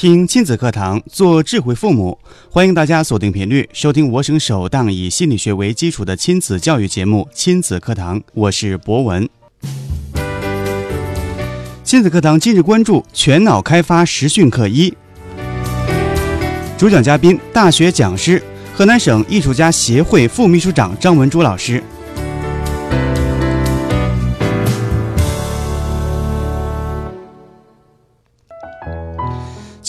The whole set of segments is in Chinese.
听亲子课堂，做智慧父母。欢迎大家锁定频率，收听我省首档以心理学为基础的亲子教育节目《亲子课堂》，我是博文。亲子课堂今日关注全脑开发实训课一，主讲嘉宾大学讲师、河南省艺术家协会副秘书长张文珠老师。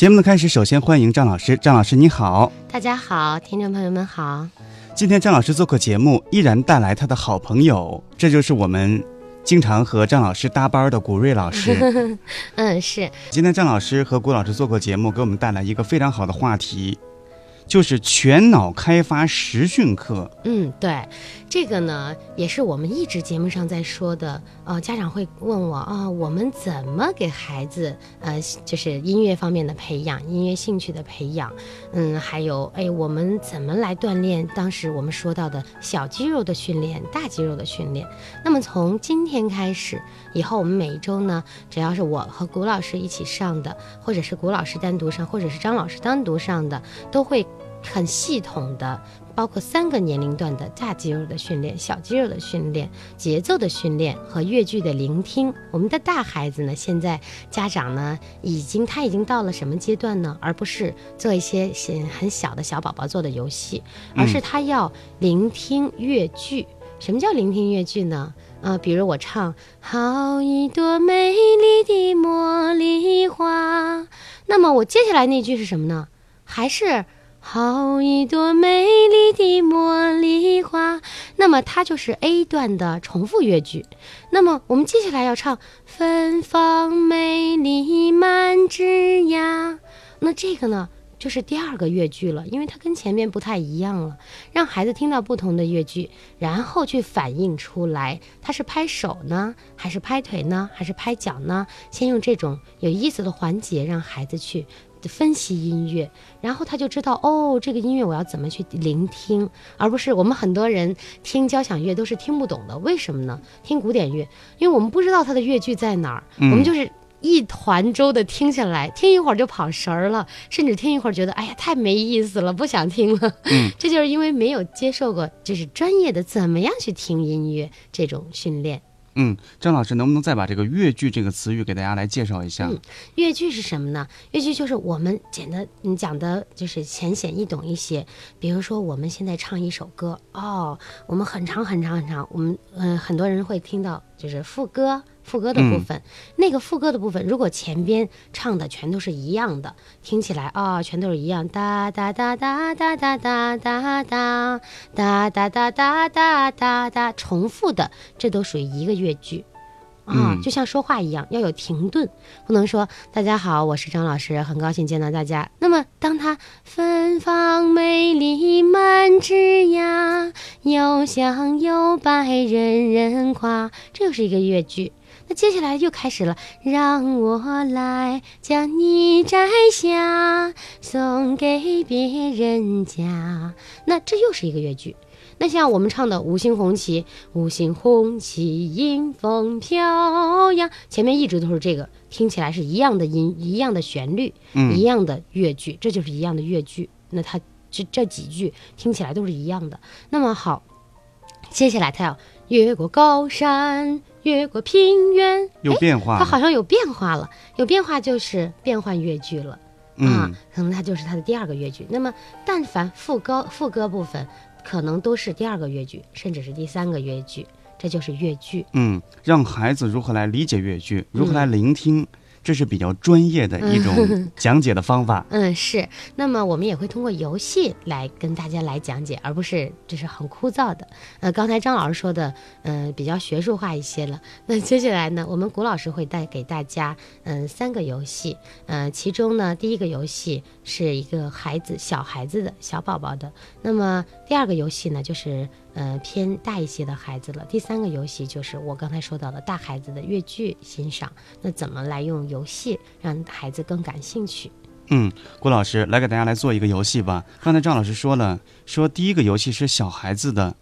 节目的开始，首先欢迎张老师。张老师你好，大家好，听众朋友们好。今天张老师做客节目，依然带来他的好朋友，这就是我们经常和张老师搭班的古瑞老师。嗯，是。今天张老师和古老师做客节目，给我们带来一个非常好的话题。就是全脑开发实训课。嗯，对，这个呢也是我们一直节目上在说的。呃，家长会问我啊，我们怎么给孩子呃，就是音乐方面的培养，音乐兴趣的培养？嗯，还有哎，我们怎么来锻炼？当时我们说到的小肌肉的训练，大肌肉的训练。那么从今天开始，以后我们每一周呢，只要是我和古老师一起上的，或者是古老师单独上，或者是张老师单独上的，都会。很系统的，包括三个年龄段的大肌肉的训练、小肌肉的训练、节奏的训练和乐句的聆听。我们的大孩子呢，现在家长呢，已经他已经到了什么阶段呢？而不是做一些很小的小宝宝做的游戏，而是他要聆听乐句。什么叫聆听乐句呢？呃，比如我唱“好一朵美丽的茉莉花”，那么我接下来那句是什么呢？还是？好一朵美丽的茉莉花，那么它就是 A 段的重复乐句。那么我们接下来要唱芬芳美丽满枝桠，那这个呢就是第二个乐句了，因为它跟前面不太一样了。让孩子听到不同的乐句，然后去反映出来，他是拍手呢，还是拍腿呢，还是拍脚呢？先用这种有意思的环节让孩子去。分析音乐，然后他就知道哦，这个音乐我要怎么去聆听，而不是我们很多人听交响乐都是听不懂的。为什么呢？听古典乐，因为我们不知道它的乐句在哪儿，我们就是一团粥的听下来，听一会儿就跑神儿了，甚至听一会儿觉得哎呀太没意思了，不想听了。嗯，这就是因为没有接受过就是专业的怎么样去听音乐这种训练。嗯，张老师能不能再把这个越剧这个词语给大家来介绍一下？嗯，越剧是什么呢？越剧就是我们简单你讲的，就是浅显易懂一些。比如说，我们现在唱一首歌，哦，我们很长很长很长，我们嗯很多人会听到就是副歌。副歌的部分，那个副歌的部分，如果前边唱的全都是一样的，听起来啊，全都是一样，哒哒哒哒哒哒哒哒哒哒哒哒哒哒哒哒，重复的，这都属于一个乐句啊，就像说话一样，要有停顿，不能说大家好，我是张老师，很高兴见到大家。那么，当他芬芳美丽满枝桠，又香又白人人夸，这又是一个乐句。那接下来又开始了，让我来将你摘下，送给别人家。那这又是一个乐句。那像我们唱的《五星红旗》，五星红旗迎风飘扬，前面一直都是这个，听起来是一样的音，一样的旋律，一样的乐句，这就是一样的乐句。那它这这几句听起来都是一样的。那么好，接下来它要越过高山。越过平原，有变化，它好像有变化了，有变化就是变换乐句了啊，可能它就是它的第二个乐句。那么，但凡副歌副歌部分，可能都是第二个乐句，甚至是第三个乐句，这就是乐句。嗯，让孩子如何来理解乐句，如何来聆听。这是比较专业的一种 讲解的方法。嗯，是。那么我们也会通过游戏来跟大家来讲解，而不是就是很枯燥的。呃，刚才张老师说的，嗯，比较学术化一些了。那接下来呢，我们古老师会带给大家，嗯，三个游戏。嗯，其中呢，第一个游戏是一个孩子小孩子的小宝宝的。那么第二个游戏呢，就是呃偏大一些的孩子了。第三个游戏就是我刚才说到的大孩子的越剧欣赏，那怎么来用游戏让孩子更感兴趣？嗯，郭老师来给大家来做一个游戏吧。刚才张老师说了，说第一个游戏是小孩子的，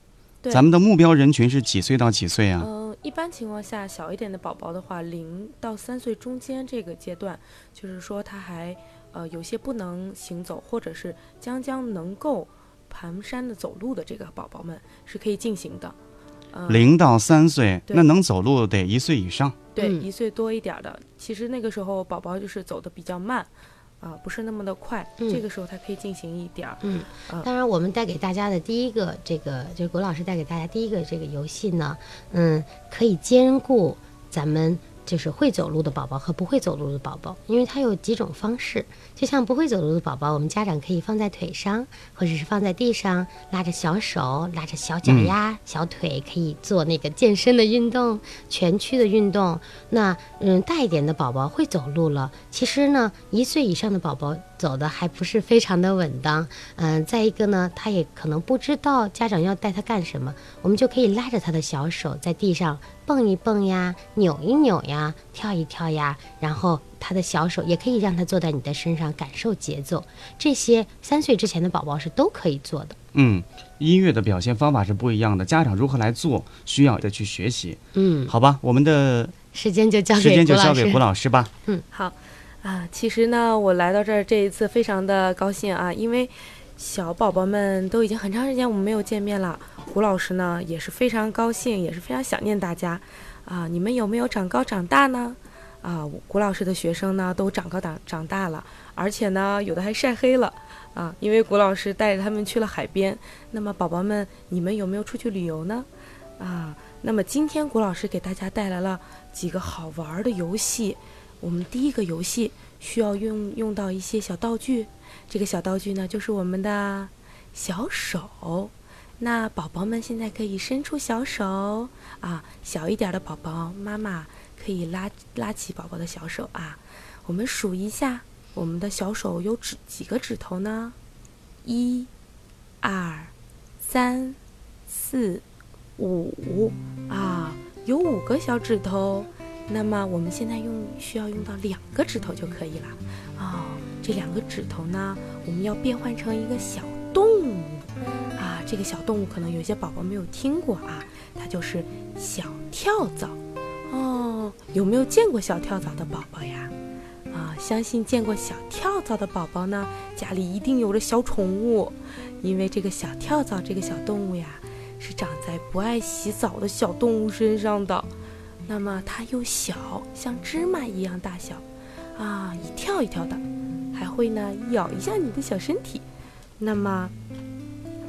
咱们的目标人群是几岁到几岁啊？嗯、一般情况下，小一点的宝宝的话，零到三岁中间这个阶段，就是说他还呃有些不能行走，或者是将将能够蹒跚的走路的这个宝宝们是可以进行的。呃、零到三岁，那能走路得一岁以上。对嗯一岁多一点儿的，其实那个时候宝宝就是走的比较慢，啊、不是那么的快，嗯这个时候他可以进行一点儿。嗯嗯，当然，我们带给大家的第一个这个，就是郭老师带给大家第一个这个游戏呢，嗯，可以兼顾咱们就是会走路的宝宝和不会走路的宝宝，因为它有几种方式。就像不会走路的宝宝，我们家长可以放在腿上，或者是放在地上，拉着小手，拉着小脚丫、小腿，可以做那个健身的运动，全区的运动。那嗯，大一点的宝宝会走路了，其实呢，一岁以上的宝宝走的还不是非常的稳当。嗯、再一个呢，他也可能不知道家长要带他干什么，我们就可以拉着他的小手在地上蹦一蹦呀，扭一扭呀，跳一跳呀，然后他的小手也可以让他坐在你的身上感受节奏。这些三岁之前的宝宝是都可以做的。嗯，音乐的表现方法是不一样的，家长如何来做，需要再去学习。嗯，好吧，我们的时间就交给时间就交给胡老师吧。嗯好，啊，其实呢，我来到这儿这一次非常的高兴啊，因为小宝宝们都已经很长时间我们没有见面了，胡老师呢也是非常高兴，也是非常想念大家啊。你们有没有长高长大呢？啊，胡老师的学生呢都长高长长大了，而且呢有的还晒黑了啊，因为谷老师带着他们去了海边。那么宝宝们，你们有没有出去旅游呢？啊，那么今天谷老师给大家带来了几个好玩的游戏。我们第一个游戏需要用用到一些小道具，这个小道具呢就是我们的小手。那宝宝们现在可以伸出小手啊，小一点的宝宝，妈妈可以拉拉起宝宝的小手啊。我们数一下，我们的小手有指几个指头呢？一、二、三、四、五啊，有五个小指头。那么我们现在用需要用到两个指头就可以了哦。这两个指头呢，我们要变换成一个小动物啊。这个小动物可能有些宝宝没有听过啊，它就是小跳蚤哦。有没有见过小跳蚤的宝宝呀？啊，相信见过小跳蚤的宝宝呢，家里一定有着小宠物，因为这个小跳蚤这个小动物呀，是长在不爱洗澡的小动物身上的。那么它又小，像芝麻一样大小，啊，一跳一跳的，还会呢咬一下你的小身体。那么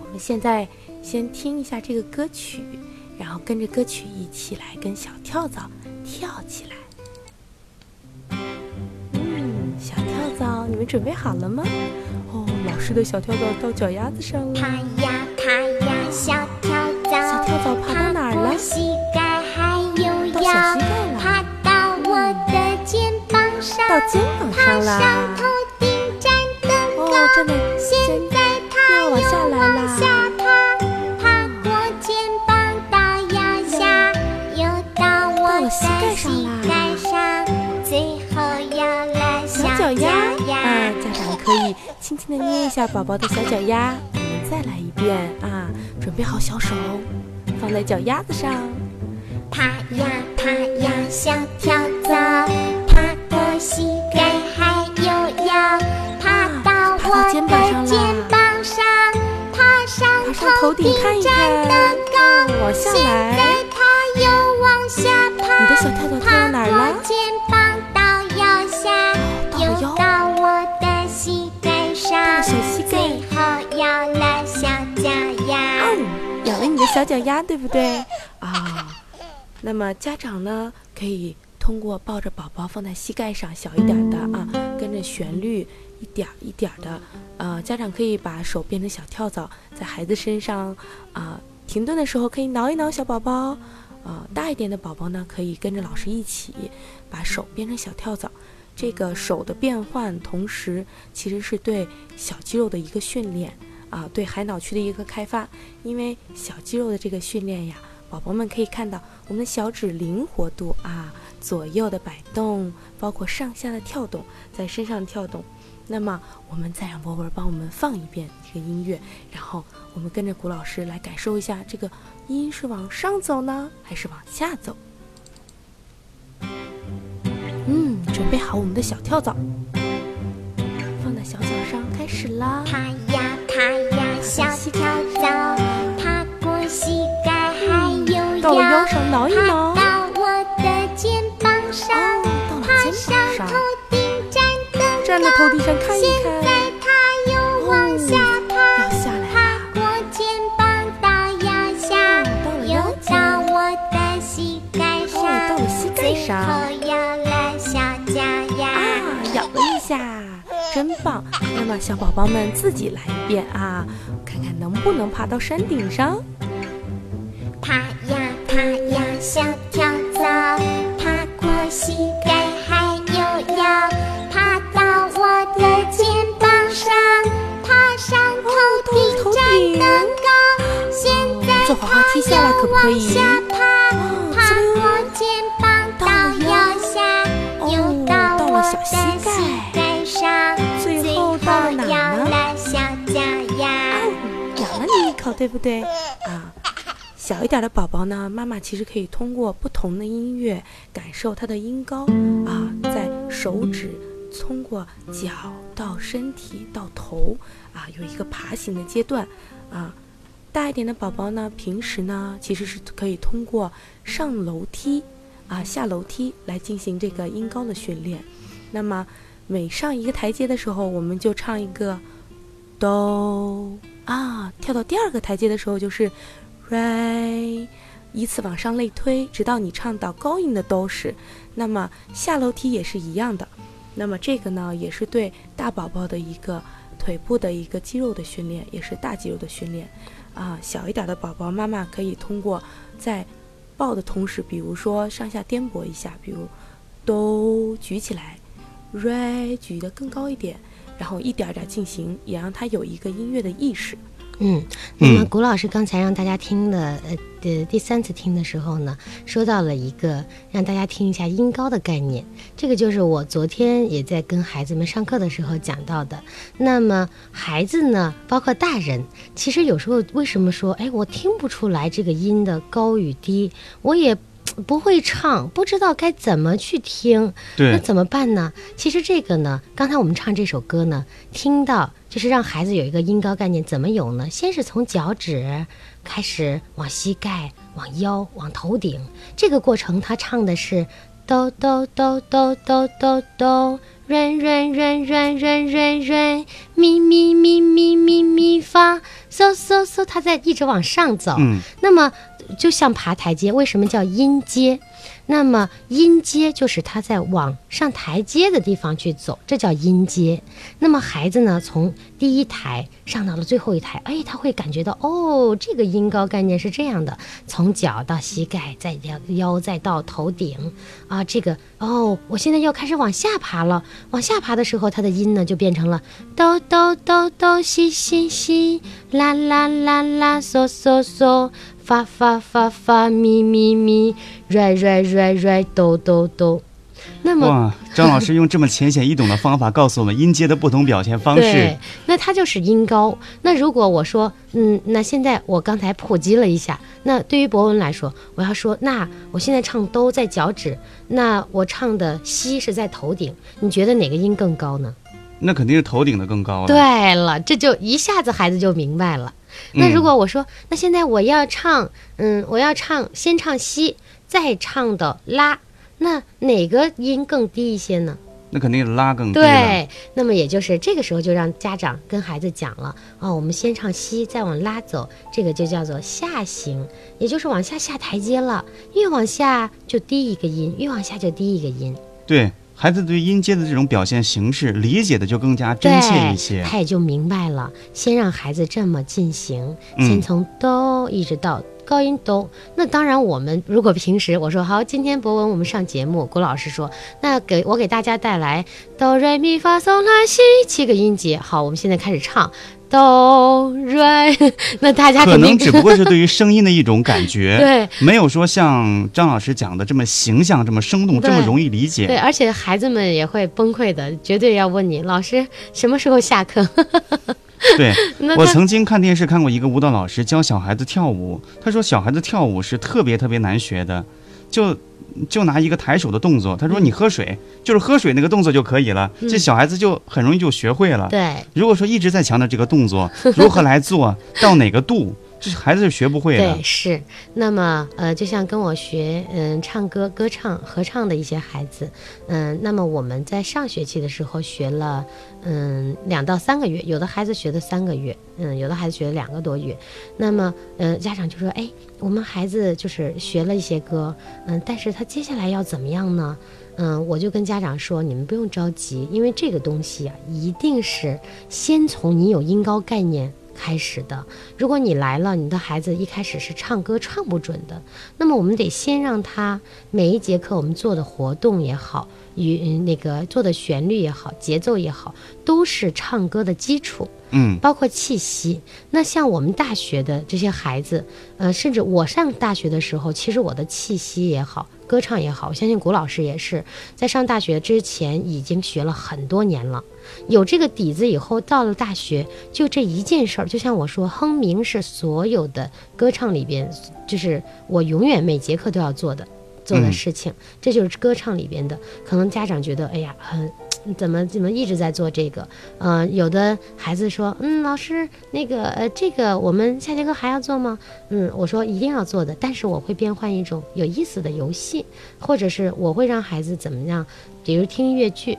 我们现在先听一下这个歌曲，然后跟着歌曲一起来跟小跳蚤跳起来。嗯，小跳蚤，你们准备好了吗？哦，老师的小跳蚤到脚丫子上了。爬呀爬呀，小跳蚤，小跳蚤爬到哪儿了膝盖还有到小腰膝，盖了，到肩膀上上啦。头顶站得哦，高。真的，现在它又往下来啦。下爬，爬过肩膀到腰下，又到我的膝盖上啦最后要来小脚丫丫啊，家长可以轻轻的捏一下宝宝的小脚丫。我们再来一遍啊，准备好小手，放在脚丫子上。爬呀爬呀，小跳蚤，爬膝盖还有腰，爬到我的肩膀上，爬上头顶站看得高。往下现在它又往下爬，你的小跳蚤跳到哪儿了爬过肩膀到腰下，又到我的膝盖上，小膝盖最后咬了小脚丫。嗯，咬了你的小脚丫，对不对？啊，那么家长呢，可以通过抱着宝宝放在膝盖上，小一点的啊，跟着旋律一点一点的，呃，家长可以把手变成小跳蚤，在孩子身上啊、停顿的时候可以挠一挠小宝宝，呃，大一点的宝宝呢，可以跟着老师一起把手变成小跳蚤。这个手的变换，同时其实是对小肌肉的一个训练啊，对海脑区的一个开发。因为小肌肉的这个训练呀，宝宝们可以看到我们的小指灵活度啊，左右的摆动，包括上下的跳动，在身上跳动。那么，我们再让博文帮我们放一遍这个音乐，然后我们跟着古老师来感受一下，这个音是往上走呢，还是往下走？嗯，准备好我们的小跳蚤，放在小脚上，开始啦！爬呀爬呀，小跳蚤，爬过膝盖还有到了腰腰，上挠一挠，站在头顶上看一现看，在它又往下爬，要下来爬啦，过肩膀到腰下，到了又到我的膝盖哦，到上，了膝盖最上。后咬了小脚丫。啊，咬了一下，真棒！那么小宝宝们自己来一遍啊，看看能不能爬到山顶上。爬呀爬呀，小跳蚤，爬过膝盖还有腰，爬到我的肩膀上，爬上头顶站得高。现在坐滑滑梯下来可不可以它又往下爬，哦爬过肩膀到腰下，又到到我的了小膝盖上，最后到了哪呢？了小脚丫。咬了你一口，对不对？啊，小一点的宝宝呢，妈妈其实可以通过不同的音乐感受它的音高啊，在手指通过脚到身体到头啊，有一个爬行的阶段啊。大一点的宝宝呢，平时呢其实是可以通过上楼梯啊、下楼梯来进行这个音高的训练。那么每上一个台阶的时候，我们就唱一个哆啊，跳到第二个台阶的时候就是 re，依次往上类推，直到你唱到高音的哆时。那么下楼梯也是一样的。那么这个呢，也是对大宝宝的一个腿部的一个肌肉的训练，也是大肌肉的训练。啊，小一点的宝宝，妈妈可以通过在抱的同时，比如说上下颠簸一下，比如哆举起来，re 举得更高一点，然后一点点进行，也让他有一个音乐的意识。嗯，那么嗯古老师刚才让大家听的，呃，的第三次听的时候呢，说到了一个让大家听一下音高的概念，这个就是我昨天也在跟孩子们上课的时候讲到的。那么孩子呢，包括大人，其实有时候为什么说，哎，我听不出来这个音的高与低，我也。不会唱，不知道该怎么去听，那，怎么办呢？其实这个呢，刚才我们唱这首歌呢，听到就是让孩子有一个音高概念，怎么有呢？先是从脚趾开始往膝盖、往腰、往头顶，这个过程他唱的是哆哆哆哆哆哆哆，软软软软软软软，咪咪咪咪咪咪发，嗦嗦嗦，他在一直往上走。嗯，那么就像爬台阶，为什么叫音阶？那么音阶就是他在往上台阶的地方去走，这叫音阶。那么孩子呢，从第一台上到了最后一台，哎，他会感觉到哦，这个音高概念是这样的，从脚到膝盖，再腰腰再到头顶啊，这个哦，我现在要开始往下爬了。往下爬的时候，它的音呢就变成了哆哆哆哆西西西，啦啦啦啦嗦嗦嗦。发发发发咪咪咪，瑞瑞瑞瑞哆哆哆。那么哇，张老师用这么浅显易懂的方法告诉我们音阶的不同表现方式对。，那它就是音高。那如果我说，嗯，那现在我刚才普及了一下，那对于博文来说，我要说，那我现在唱哆在脚趾，那我唱的西是在头顶，你觉得哪个音更高呢？那肯定是头顶的更高了。，对了，这就一下子孩子就明白了。那如果我说，那现在我要唱，嗯，我要唱，先唱西，再唱的拉，那哪个音更低一些呢？那肯定是拉更低了。对，那么也就是这个时候就让家长跟孩子讲了哦，我们先唱西，再往拉走，这个就叫做下行，也就是往下下台阶了。越往下就低一个音，越往下就低一个音。对孩子对音阶的这种表现形式理解的就更加真切一些，。他也就明白了。先让孩子这么进行，嗯先从哆一直到高音哆。那当然，我们如果平时我说好，今天博文我们上节目，郭老师说，那给我给大家带来哆来咪发嗦拉西七个音节。好，我们现在开始唱哆瑞，那大家可能只不过是对于声音的一种感觉，对。没有说像张老师讲的这么形象、这么生动、这么容易理解。对，而且孩子们也会崩溃的，绝对要问你老师什么时候下课。对，我曾经看电视看过一个舞蹈老师教小孩子跳舞，他说小孩子跳舞是特别特别难学的，就就拿一个抬手的动作，他说嗯。你喝水，就是喝水那个动作就可以了，这小孩子就很容易就学会了。对。如果说一直在强调这个动作如何来做 到哪个度，这孩子是学不会的对。是。那么呃，就像跟我学嗯唱歌、歌唱、合唱的一些孩子，嗯，那么我们在上学期的时候学了嗯两到三个月，有的孩子学的三个月，嗯，有的孩子学了两个多月。那么呃，家长就说，哎，我们孩子就是学了一些歌，嗯，但是他接下来要怎么样呢？嗯，我就跟家长说，你们不用着急，因为这个东西啊，一定是先从你有音高概念开始的。如果你来了，你的孩子一开始是唱歌唱不准的，那么我们得先让他每一节课我们做的活动也好，与嗯那个做的旋律也好，节奏也好，都是唱歌的基础。嗯，包括气息。那像我们大学的这些孩子，呃，甚至我上大学的时候，其实我的气息也好，歌唱也好，我相信谷老师也是在上大学之前已经学了很多年了，有这个底子以后，到了大学就这一件事儿，就像我说，哼鸣是所有的歌唱里边，就是我永远每节课都要做的。做的嗯事情，这就是歌唱里边的。可能家长觉得，哎呀，很怎么怎么一直在做这个？呃，有的孩子说，嗯，老师，那个呃，这个我们下节课还要做吗？嗯，我说一定要做的，但是我会变换一种有意思的游戏，或者是我会让孩子怎么样，比如听音乐剧。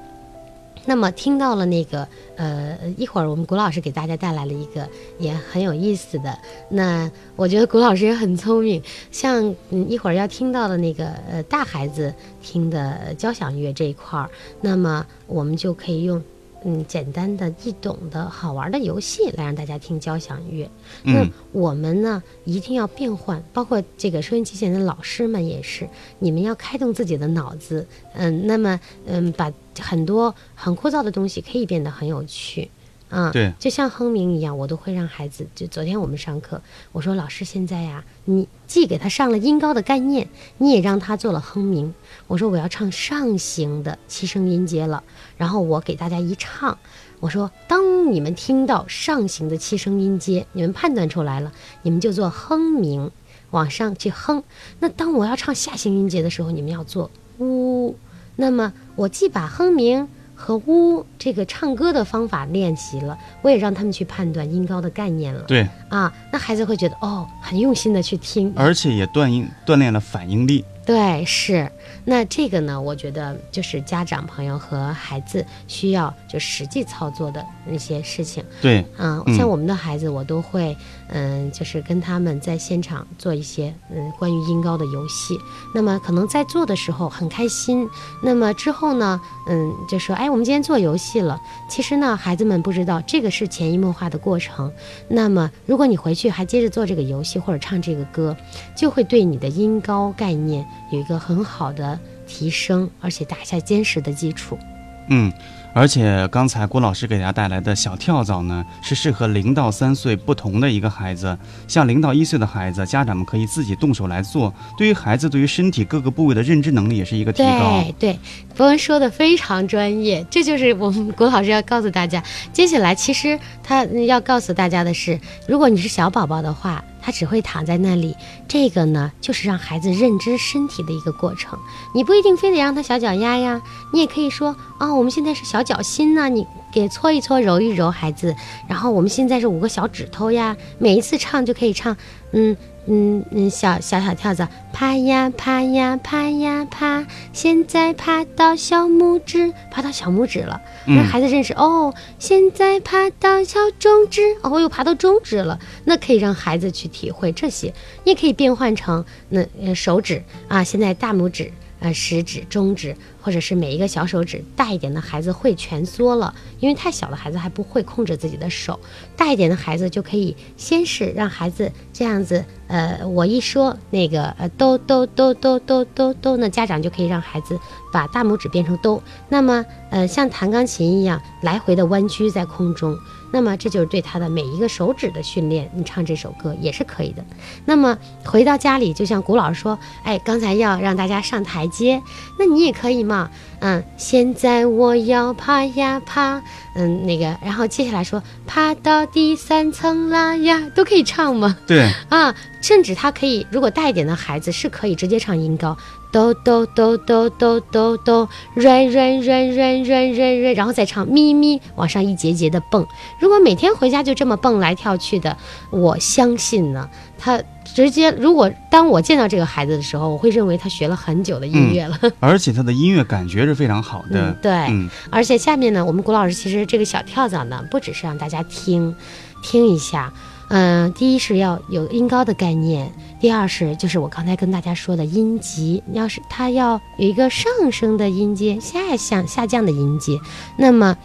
那么听到了那个呃，一会儿我们谷老师给大家带来了一个也很有意思的。那我觉得谷老师也很聪明，像嗯一会儿要听到的那个呃大孩子听的交响乐这一块儿，那么我们就可以用嗯简单的易懂的好玩的游戏来让大家听交响乐。那嗯我们呢一定要变换，包括这个收音机前的老师们也是，你们要开动自己的脑子，嗯，那么嗯把很多很枯燥的东西可以变得很有趣。啊，对就像哼鸣一样，我都会让孩子。就昨天我们上课，我说老师现在呀，你既给他上了音高的概念，你也让他做了哼鸣。我说我要唱上行的七声音阶了，然后我给大家一唱，我说当你们听到上行的七声音阶，你们判断出来了，你们就做哼鸣，往上去哼。那当我要唱下行音阶的时候，你们要做呜。那么我既把哼鸣和呜这个唱歌的方法练习了，我也让他们去判断音高的概念了。对，啊，那孩子会觉得哦，很用心的去听，而且也锻炼锻炼了反应力。对，是。那这个呢，我觉得就是家长朋友和孩子需要就实际操作的那些事情。对，嗯，嗯像我们的孩子，我都会，嗯，就是跟他们在现场做一些，嗯，关于音高的游戏。那么可能在做的时候很开心，那么之后呢，嗯，就说，哎，我们今天做游戏了。其实呢，孩子们不知道这个是潜移默化的过程。那么如果你回去还接着做这个游戏或者唱这个歌，就会对你的音高概念有一个很好的提升，而且打下坚实的基础。嗯，而且刚才郭老师给大家带来的小跳蚤呢，是适合零到三岁不同的一个孩子。像零到一岁的孩子，家长们可以自己动手来做。对于孩子对于身体各个部位的认知能力也是一个提高。对对，博文说的非常专业，这就是我们郭老师要告诉大家。接下来，其实他要告诉大家的是，如果你是小宝宝的话，他只会躺在那里，这个呢，就是让孩子认知身体的一个过程。你不一定非得让他小脚丫呀，你也可以说啊、我们现在是小脚心呐、你给搓一搓，揉一揉孩子。然后我们现在是五个小指头呀，每一次唱就可以唱，嗯。嗯嗯，小小小跳蚤，爬呀爬呀爬呀爬，现在爬到小拇指，爬到小拇指了，嗯让孩子认识、哦。现在爬到小中指，哦，又爬到中指了，那可以让孩子去体会这些。你也可以变换成那呃手指啊，现在大拇指。呃，食指、中指，或者是每一个小手指，大一点的孩子会蜷缩了，因为太小的孩子还不会控制自己的手，大一点的孩子就可以先是让孩子这样子，呃，我一说那个呃哆哆哆哆哆哆哆，那家长就可以让孩子把大拇指变成哆，那么呃像弹钢琴一样来回的弯曲在空中，那么这就是对他的每一个手指的训练。你唱这首歌也是可以的。那么回到家里，就像古老师说，哎，刚才要让大家上台阶，那你也可以嘛。嗯，现在我要爬呀爬，嗯，那个，然后接下来说爬到第三层啦呀，都可以唱吗？对，啊，甚至他可以，如果大一点的孩子是可以直接唱音高，哆哆哆哆哆哆哆，瑞瑞瑞瑞瑞瑞瑞，然后再唱咪咪，往上一节节的蹦。如果每天回家就这么蹦来跳去的，我相信呢，他直接如果当我见到这个孩子的时候，我会认为他学了很久的音乐了。而且他的音乐感觉是非常好的。嗯，对。嗯，而且下面呢，我们古老师其实这个小跳蚤呢，不只是让大家听，听一下。嗯、第一是要有音高的概念，第二是就是我刚才跟大家说的音级，要是它要有一个上升的音阶，下降下降的音阶。那么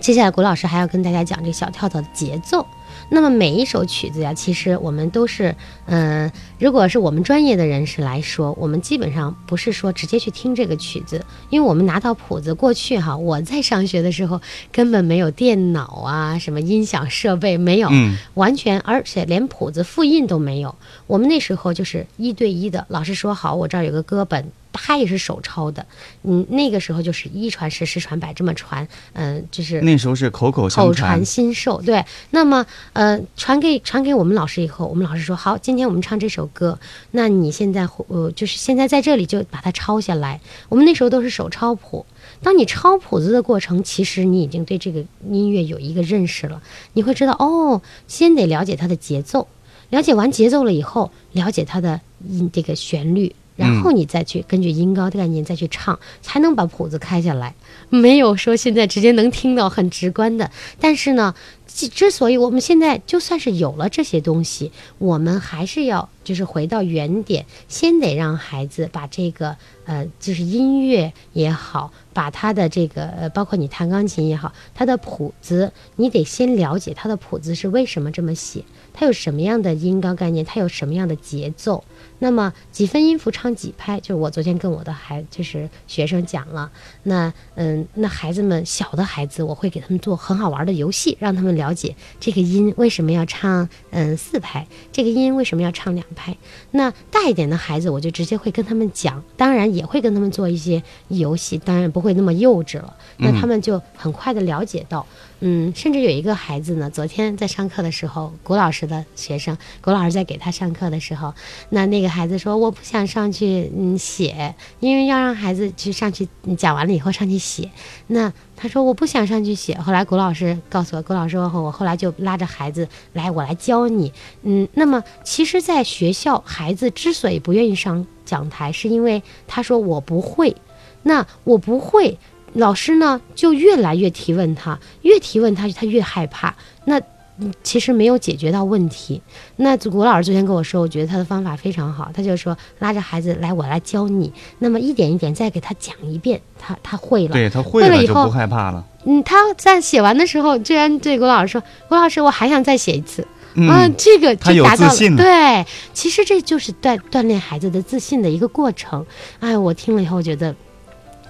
接下来谷老师还要跟大家讲这个小跳蚤的节奏。那么每一首曲子呀，其实我们都是，嗯、如果是我们专业的人士来说，我们基本上不是说直接去听这个曲子，因为我们拿到谱子，过去哈，我在上学的时候根本没有电脑啊，什么音响设备没有，嗯完全，而且连谱子复印都没有。我们那时候就是一对一的，老师说好，我这儿有个歌本。他也是手抄的，嗯，那个时候就是一传十，十传百这么传，嗯、就是那时候是口口相口传传。心授，对。那么，呃，传给传给我们老师以后，我们老师说好，今天我们唱这首歌，那你现在呃，就是现在在这里就把它抄下来。我们那时候都是手抄谱。当你抄谱子的过程，其实你已经对这个音乐有一个认识了，你会知道哦，先得了解它的节奏，了解完节奏了以后，了解它的音这个旋律。然后你再去根据音高的概念再去唱，才能把谱子开下来。没有说现在直接能听到很直观的，但是呢，之所以我们现在就算是有了这些东西，我们还是要就是回到原点，先得让孩子把这个呃，就是音乐也好，把他的这个呃，包括你弹钢琴也好，他的谱子，你得先了解他的谱子是为什么这么写，它有什么样的音高概念，它有什么样的节奏。那么几分音符唱几拍，就是我昨天跟我的孩就是学生讲了。那嗯，那孩子们小的孩子，我会给他们做很好玩的游戏，让他们了解这个音为什么要唱嗯四拍，这个音为什么要唱两拍。那大一点的孩子，我就直接会跟他们讲，当然也会跟他们做一些游戏，当然不会那么幼稚了。那他们就很快的了解到。嗯，嗯甚至有一个孩子呢，昨天在上课的时候，古老师的学生，古老师在给他上课的时候，那那个孩子说我不想上去嗯写，因为要让孩子去上去讲完了以后上去写。那他说我不想上去写。后来古老师告诉我，古老师说我后来就拉着孩子来，我来教你。嗯，那么其实，在学校，孩子之所以不愿意上讲台，是因为他说我不会。那我不会，老师呢就越来越提问他，越提问他，他越害怕。那嗯其实没有解决到问题。那古老师昨天跟我说，我觉得他的方法非常好，他就说拉着孩子来，我来教你。那么一点一点再给他讲一遍，他他会了。对他会会了以后不害怕了。嗯，他在写完的时候，居然对古老师说：“古老师，我还想再写一次。”嗯，啊，这个他有就达到了。自信了对，其实这就是锻锻炼孩子的自信的一个过程。哎，我听了以后觉得。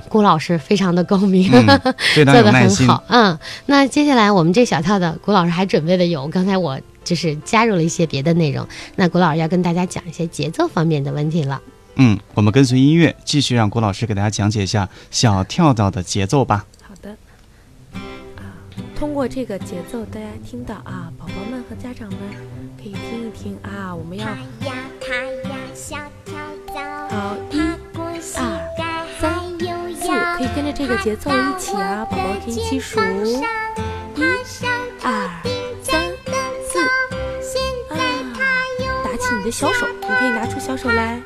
顾老师非常的高明，嗯非常 做的很。好。嗯，那接下来我们这小跳的郭老师还准备的有，刚才我就是加入了一些别的内容。那郭老师要跟大家讲一些节奏方面的问题了。嗯，我们跟随音乐，继续让郭老师给大家讲解一下小跳蚤的节奏吧。好的，啊，通过这个节奏，大家听到啊，宝宝们和家长们可以听一听啊，我们要爬呀爬呀，小跳蚤，好一爬过膝盖还有四，腰，可以跟着这个节奏一起啊，宝宝可以一起数，一、二、三、四，啊打起你的小手，你可以拿出小手来，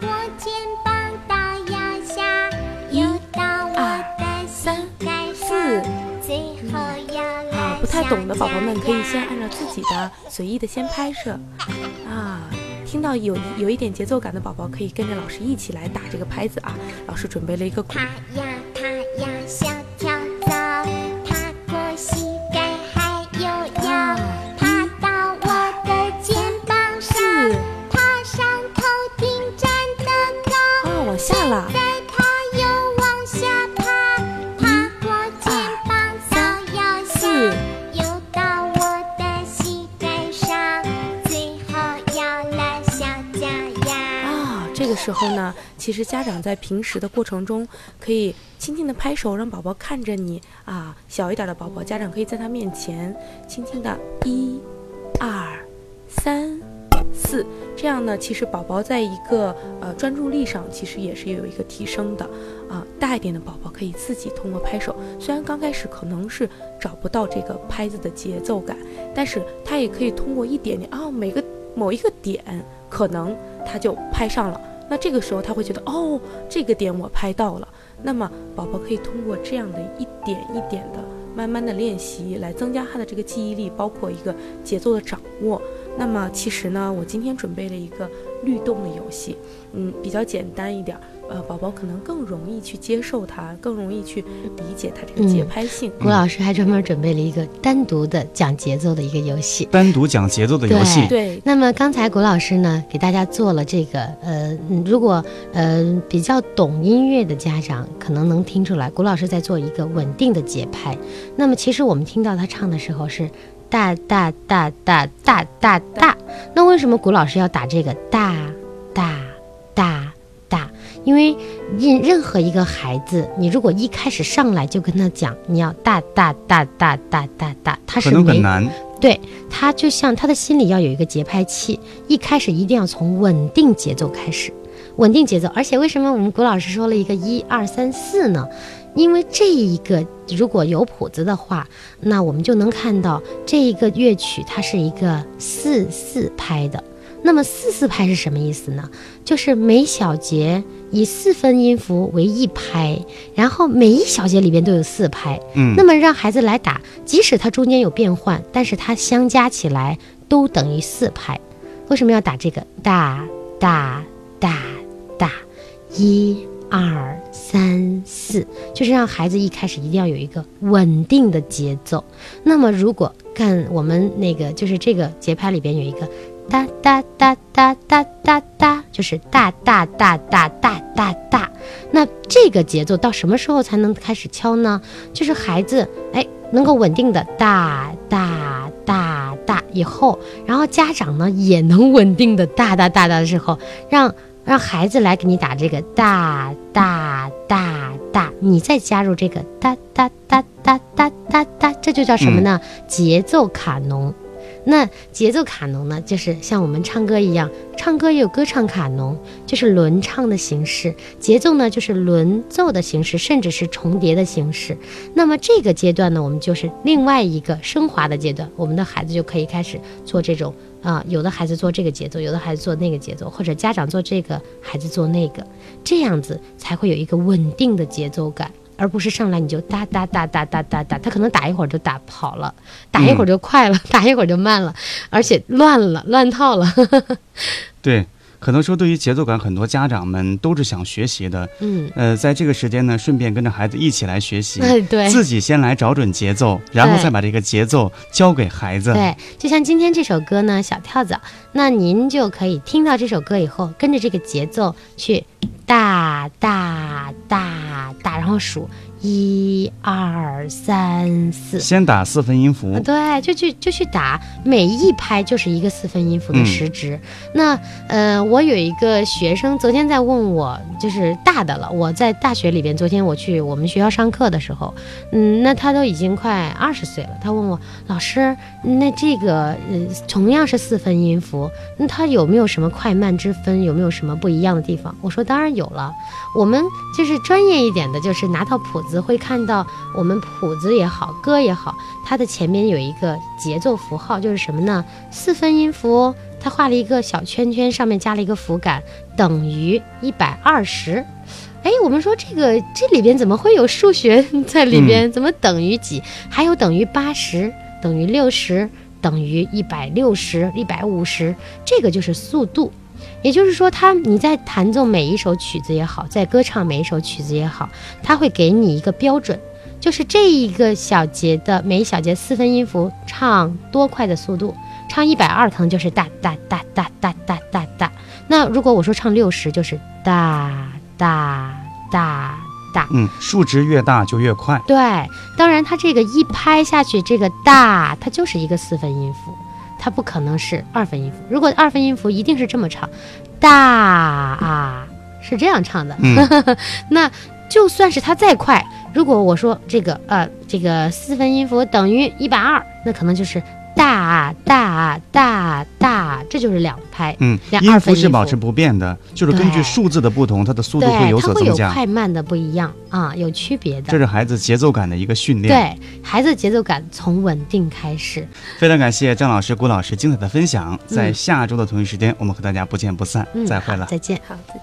太懂的宝宝们可以先按照自己的随意的先拍摄，啊，听到有有一点节奏感的宝宝可以跟着老师一起来打这个拍子啊，老师准备了一个鼓再它又往下爬爬过肩膀到腰下游到我的膝盖上最后要来小脚丫啊这个时候呢其实家长在平时的过程中可以轻轻的拍手让宝宝看着你。啊小一点的宝宝家长可以在他面前轻轻的一二三四。这样呢，其实宝宝在一个呃专注力上，其实也是有一个提升的。啊，大一点的宝宝可以自己通过拍手，虽然刚开始可能是找不到这个拍子的节奏感，但是他也可以通过一点点啊，每个某一个点，可能他就拍上了。那这个时候他会觉得，哦，这个点我拍到了。那么宝宝可以通过这样的一点一点的慢慢的练习，来增加他的这个记忆力，包括一个节奏的掌握。那么其实呢，我今天准备了一个律动的游戏，嗯，比较简单一点。呃，宝宝可能更容易去接受它，更容易去理解它这个节拍性。谷老师还专门准备了一个单独的讲节奏的一个游戏，单独讲节奏的游戏。对。那么刚才谷老师呢，给大家做了这个，呃，如果呃比较懂音乐的家长，可能能听出来，谷老师在做一个稳定的节拍。那么其实我们听到他唱的时候是大大大大大大大，那为什么古老师要打这个大大大大？因为任任何一个孩子，你如果一开始上来就跟他讲你要大大大大大大大，他是很难。对他就像他的心里要有一个节拍器，一开始一定要从稳定节奏开始，稳定节奏。而且为什么我们古老师说了一个一二三四呢？因为这一个如果有谱子的话，那我们就能看到这一个乐曲它是一个四四拍的。那么四四拍是什么意思呢？就是每小节以四分音符为一拍，然后每一小节里边都有四拍。嗯，那么让孩子来打，即使它中间有变换，但是它相加起来都等于四拍。为什么要打这个？大大大大，一二三四，就是让孩子一开始一定要有一个稳定的节奏。那么如果看我们那个，就是这个节拍里边有一个。哒哒哒哒哒哒哒，就是哒哒哒哒哒哒哒。那这个节奏到什么时候才能开始敲呢？就是孩子哎能够稳定的哒哒哒哒以后，然后家长呢也能稳定的哒哒哒哒的时候，让让孩子来给你打这个哒哒哒哒，你再加入这个哒哒哒哒哒哒哒，这就叫什么呢？节奏卡农。那节奏卡农呢，就是像我们唱歌一样，唱歌也有歌唱卡农，就是轮唱的形式；节奏呢，就是轮奏的形式，甚至是重叠的形式。那么这个阶段呢，我们就是另外一个升华的阶段，我们的孩子就可以开始做这种啊，有的孩子做这个节奏，有的孩子做那个节奏，或者家长做这个，孩子做那个，这样子才会有一个稳定的节奏感。而不是上来你就哒哒哒哒哒哒哒，他可能打一会儿就打跑了，打一会儿就快了，打一会儿就慢了，而且乱了，乱套了。对，可能说对于节奏感，很多家长们都是想学习的。嗯，呃，在这个时间呢，顺便跟着孩子一起来学习。对，自己先来找准节奏，然后再把这个节奏教给孩子。对，就像今天这首歌呢，小跳蚤，那您就可以听到这首歌以后，跟着这个节奏去。大大大大，然后数一二三四，先打四分音符。对，就去就去打，每一拍就是一个四分音符的时值。那呃，我有一个学生昨天在问我，就是大的了。我在大学里边，昨天我去我们学校上课的时候，嗯，那他都已经快二十岁了。他问我老师，那这个呃同样是四分音符，那他有没有什么快慢之分？有没有什么不一样的地方？我说当然有。有了，我们就是专业一点的，就是拿到谱子会看到，我们谱子也好，歌也好，它的前面有一个节奏符号，就是什么呢？四分音符，它画了一个小圈圈，上面加了一个符杆，等于一百二十。哎，我们说这个这里边怎么会有数学 在里边？怎么等于几？还有等于八十，等于六十，等于一百六十，一百五十，这个就是速度。也就是说，他你在弹奏每一首曲子也好，在歌唱每一首曲子也好，他会给你一个标准，就是这一个小节的每一小节四分音符唱多快的速度，唱一百二可能就是哒哒哒哒哒哒哒哒。那如果我说唱六十，就是哒哒哒哒。嗯，数值越大就越快。对，当然它这个一拍下去，这个大它就是一个四分音符。它不可能是二分音符。如果二分音符一定是这么唱，大啊是这样唱的，嗯 那就算是它再快，如果我说这个呃这个四分音符等于一百二，那可能就是大大大大，这就是两拍。嗯，两音二分音符符是保持不变的，就是根据数字的不同，它的速度，会有它会有所增加。快慢的不一样啊，有区别的。这是孩子节奏感的一个训练。对孩子节奏感从稳定开始。非常感谢张老师、郭老师精彩的分享。在嗯下周的同一时间，我们和大家不见不散。嗯，再会了。再见。好，再见。